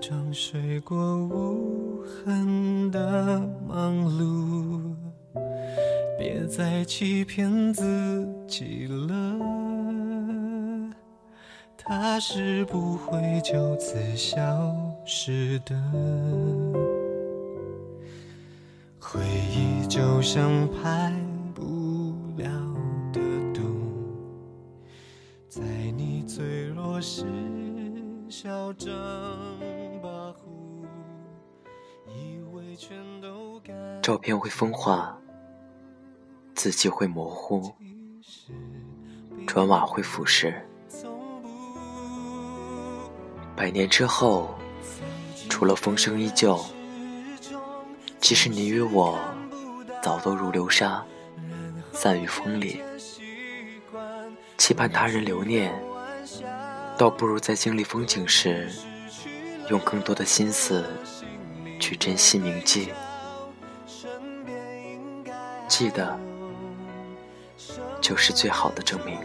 装睡过无痕的忙碌，别再欺骗自己了。他是不会就此消失的。回忆就像排不了的毒，在你脆弱时嚣张照片会风化，字迹会模糊，砖瓦会腐蚀。百年之后，除了风声依旧。其实你与我早都如流沙，散于风里。期盼他人留念，倒不如在经历风景时，用更多的心思去珍惜铭记。记得，就是最好的证明。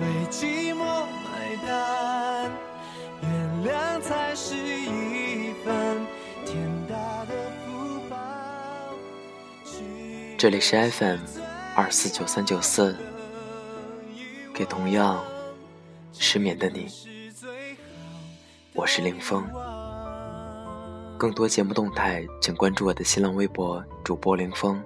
为寂寞买单。才是一份天大的福报。这里是 FM 二四九三九四，给同样失眠的你，我是林峰。更多节目动态，请关注我的新浪微博主播林峰。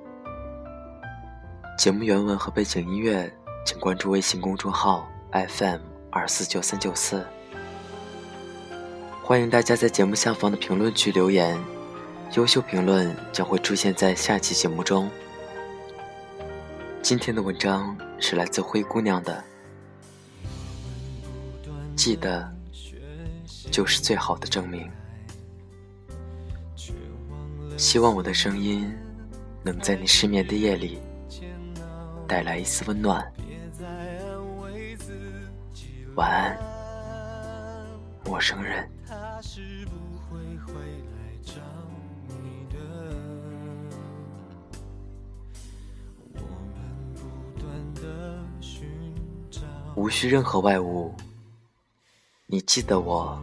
节目原文和背景音乐，请关注微信公众号 FM 二四九三九四。欢迎大家在节目下方的评论区留言，优秀评论将会出现在下期节目中。今天的文章是来自灰姑娘的，记得就是最好的证明。希望我的声音能在你失眠的夜里带来一丝温暖。晚安，陌生人。无需任何外物，你记得我，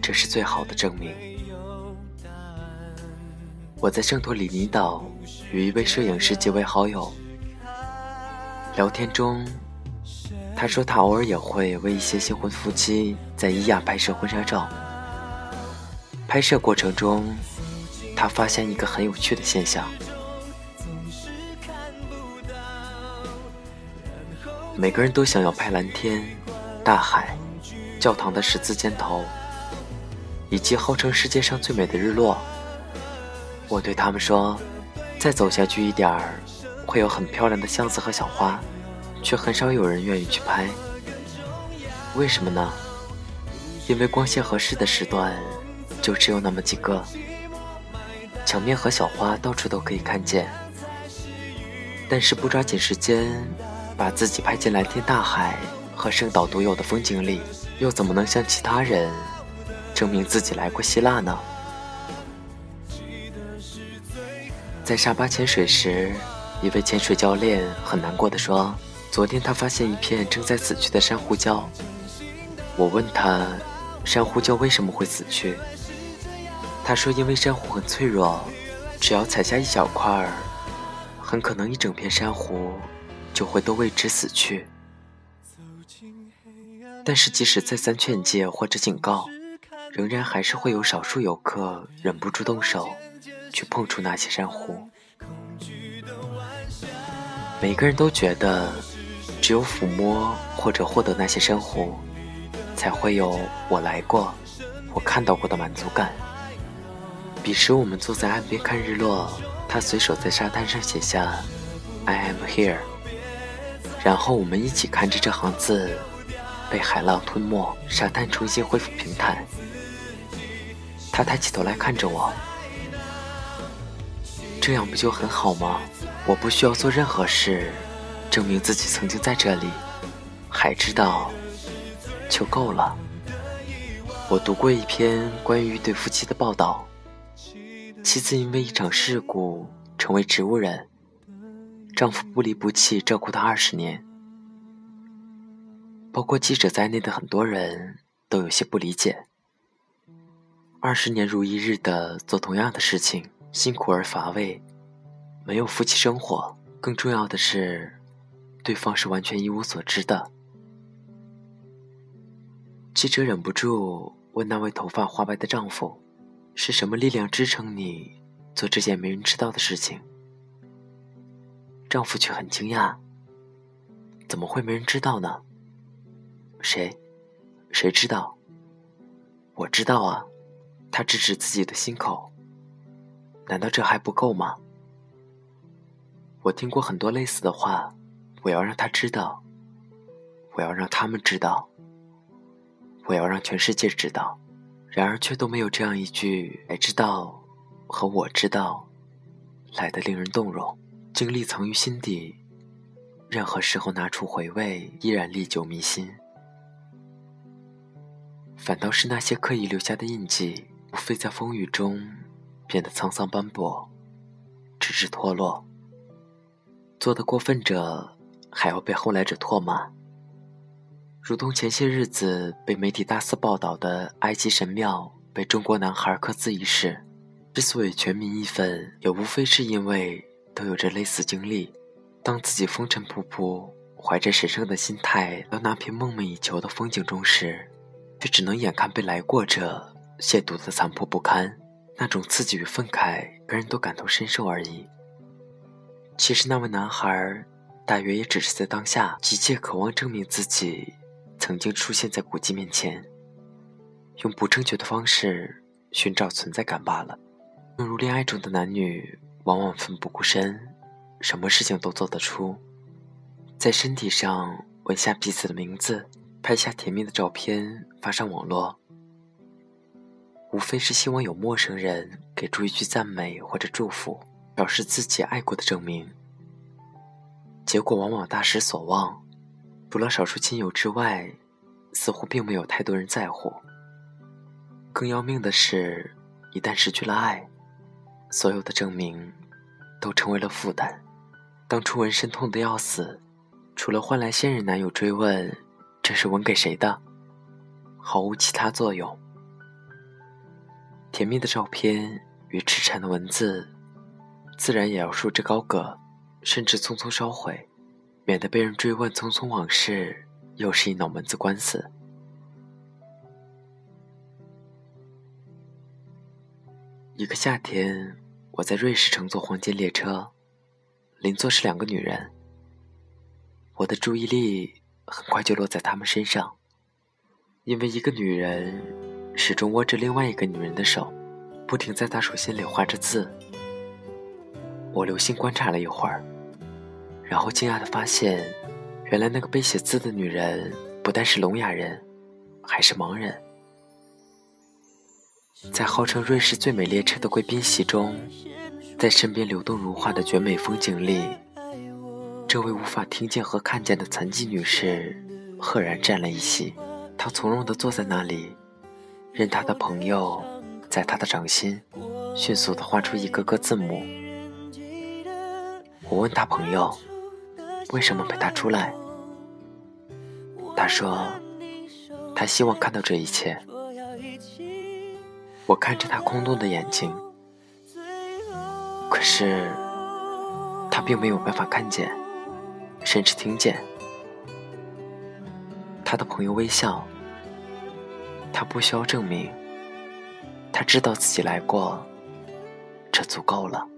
这是最好的证明。我在圣托里尼岛与一位摄影师结为好友，聊天中。他说，他偶尔也会为一些新婚夫妻在伊亚拍摄婚纱照。拍摄过程中，他发现一个很有趣的现象：每个人都想要拍蓝天、大海、教堂的十字尖头，以及号称世界上最美的日落。我对他们说，再走下去一点儿，会有很漂亮的巷子和小花。却很少有人愿意去拍，为什么呢？因为光线合适的时段就只有那么几个，墙面和小花到处都可以看见。但是不抓紧时间，把自己拍进蓝天大海和圣岛独有的风景里，又怎么能向其他人证明自己来过希腊呢？在沙巴潜水时，一位潜水教练很难过的说。昨天他发现一片正在死去的珊瑚礁，我问他，珊瑚礁为什么会死去？他说，因为珊瑚很脆弱，只要踩下一小块儿，很可能一整片珊瑚就会都为之死去。但是即使再三劝诫或者警告，仍然还是会有少数游客忍不住动手去碰触那些珊瑚。每个人都觉得。只有抚摸或者获得那些珊瑚，才会有我来过、我看到过的满足感。彼时，我们坐在岸边看日落，他随手在沙滩上写下 “I am here”，然后我们一起看着这行字被海浪吞没，沙滩重新恢复平坦。他抬起头来看着我，这样不就很好吗？我不需要做任何事。证明自己曾经在这里，还知道就够了。我读过一篇关于一对夫妻的报道，妻子因为一场事故成为植物人，丈夫不离不弃照顾她二十年。包括记者在内的很多人都有些不理解。二十年如一日的做同样的事情，辛苦而乏味，没有夫妻生活，更重要的是，对方是完全一无所知的。记者忍不住问那位头发花白的丈夫：“是什么力量支撑你做这件没人知道的事情？”丈夫却很惊讶：“怎么会没人知道呢？谁？谁知道？我知道啊。”他指指自己的心口。难道这还不够吗？我听过很多类似的话，我要让他知道，我要让他们知道，我要让全世界知道，然而却都没有这样一句“才知道”和“我知道”来的令人动容。经历藏于心底，任何时候拿出回味，依然历久弥新。反倒是那些刻意留下的印记。无非在风雨中变得沧桑斑驳，直至脱落。做的过分者还要被后来者唾骂，如同前些日子被媒体大肆报道的埃及神庙被中国男孩刻字一事。之所以全民义愤，也无非是因为都有着类似经历：当自己风尘仆仆，怀着神圣的心态到那片梦寐以求的风景中时，却只能眼看被来过者。亵渎的残破不堪，那种刺激与愤慨，人人都感同身受而已。其实那位男孩，大约也只是在当下急切渴望证明自己曾经出现在古迹面前，用不正确的方式寻找存在感罢了。正如恋爱中的男女，往往奋不顾身，什么事情都做得出，在身体上纹下彼此的名字，拍下甜蜜的照片发上网络。无非是希望有陌生人给出一句赞美或者祝福，表示自己爱过的证明。结果往往大失所望，除了少数亲友之外，似乎并没有太多人在乎。更要命的是，一旦失去了爱，所有的证明都成为了负担。当初纹身痛得要死，除了换来现任男友追问这是纹给谁的，毫无其他作用。甜蜜的照片与痴缠的文字，自然也要束之高阁，甚至匆匆烧毁，免得被人追问匆匆往事，又是一脑门子官司。一个夏天，我在瑞士乘坐黄金列车，邻座是两个女人，我的注意力很快就落在她们身上，因为一个女人。始终握着另外一个女人的手，不停在她手心里画着字。我留心观察了一会儿，然后惊讶地发现，原来那个被写字的女人不但是聋哑人，还是盲人。在号称瑞士最美列车的贵宾席中，在身边流动如画的绝美风景里，这位无法听见和看见的残疾女士赫然占了一席。她从容地坐在那里。任她的朋友在他的掌心迅速地画出一个个字母。我问他朋友为什么陪他出来，他说他希望看到这一切。我看着他空洞的眼睛，可是他并没有办法看见，甚至听见。他的朋友微笑。他不需要证明，他知道自己来过，这足够了。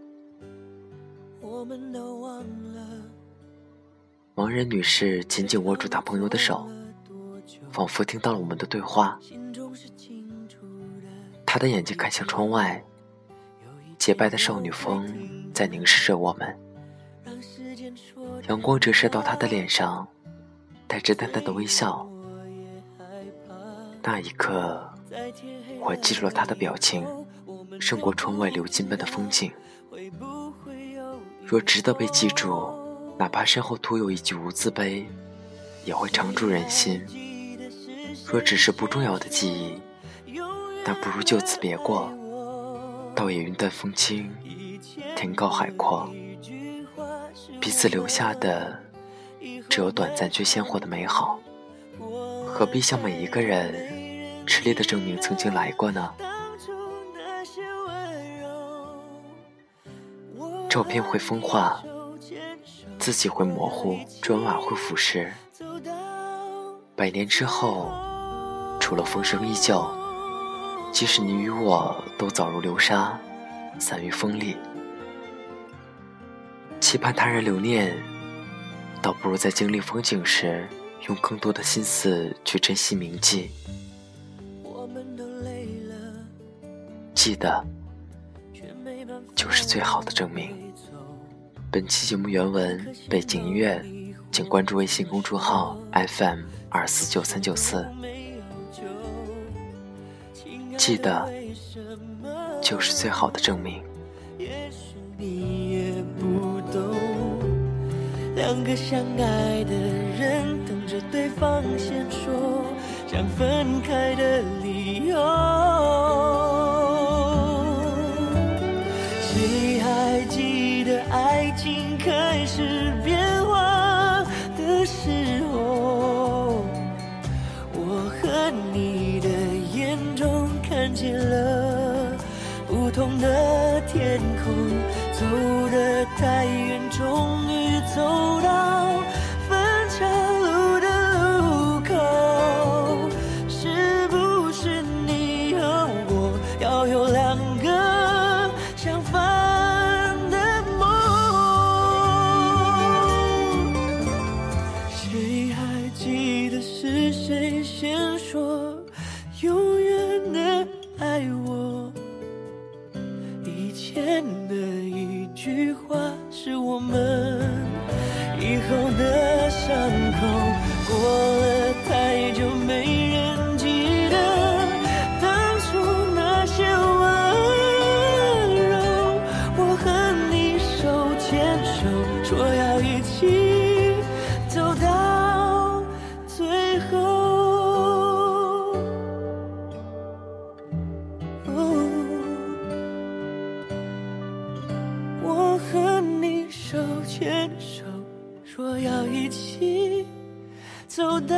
盲人女士紧紧握住她朋友的手，仿佛听到了我们的对话。她的眼睛看向窗外，洁白的少女风在凝视着我们。阳光折射到她的脸上，带着淡淡的微笑。那一刻，我记住了他的表情，胜过窗外流金般的风景。若值得被记住，哪怕身后徒有一句无字碑，也会长驻人心。若只是不重要的记忆，那不如就此别过，倒也云淡风轻，天高海阔。彼此留下的，只有短暂却鲜活的美好。何必向每一个人炽烈的证明曾经来过呢？照片会风化，字迹会模糊，砖瓦会腐蚀。百年之后，除了风声依旧，即使你与我都早如流沙，散于风里。期盼他人留念，倒不如在经历风景时，用更多的心思去珍惜铭记。记得，就是最好的证明。本期节目原文背景音乐，请关注微信公众号 FM 二四九三九四。记得，就是最好的证明。两个相爱的人等着对方先说想分开的理由，谁还记得爱情开始变化的时候？我和你的眼中看见了不同的天空，走得太远，终于走。牵手说要一起走到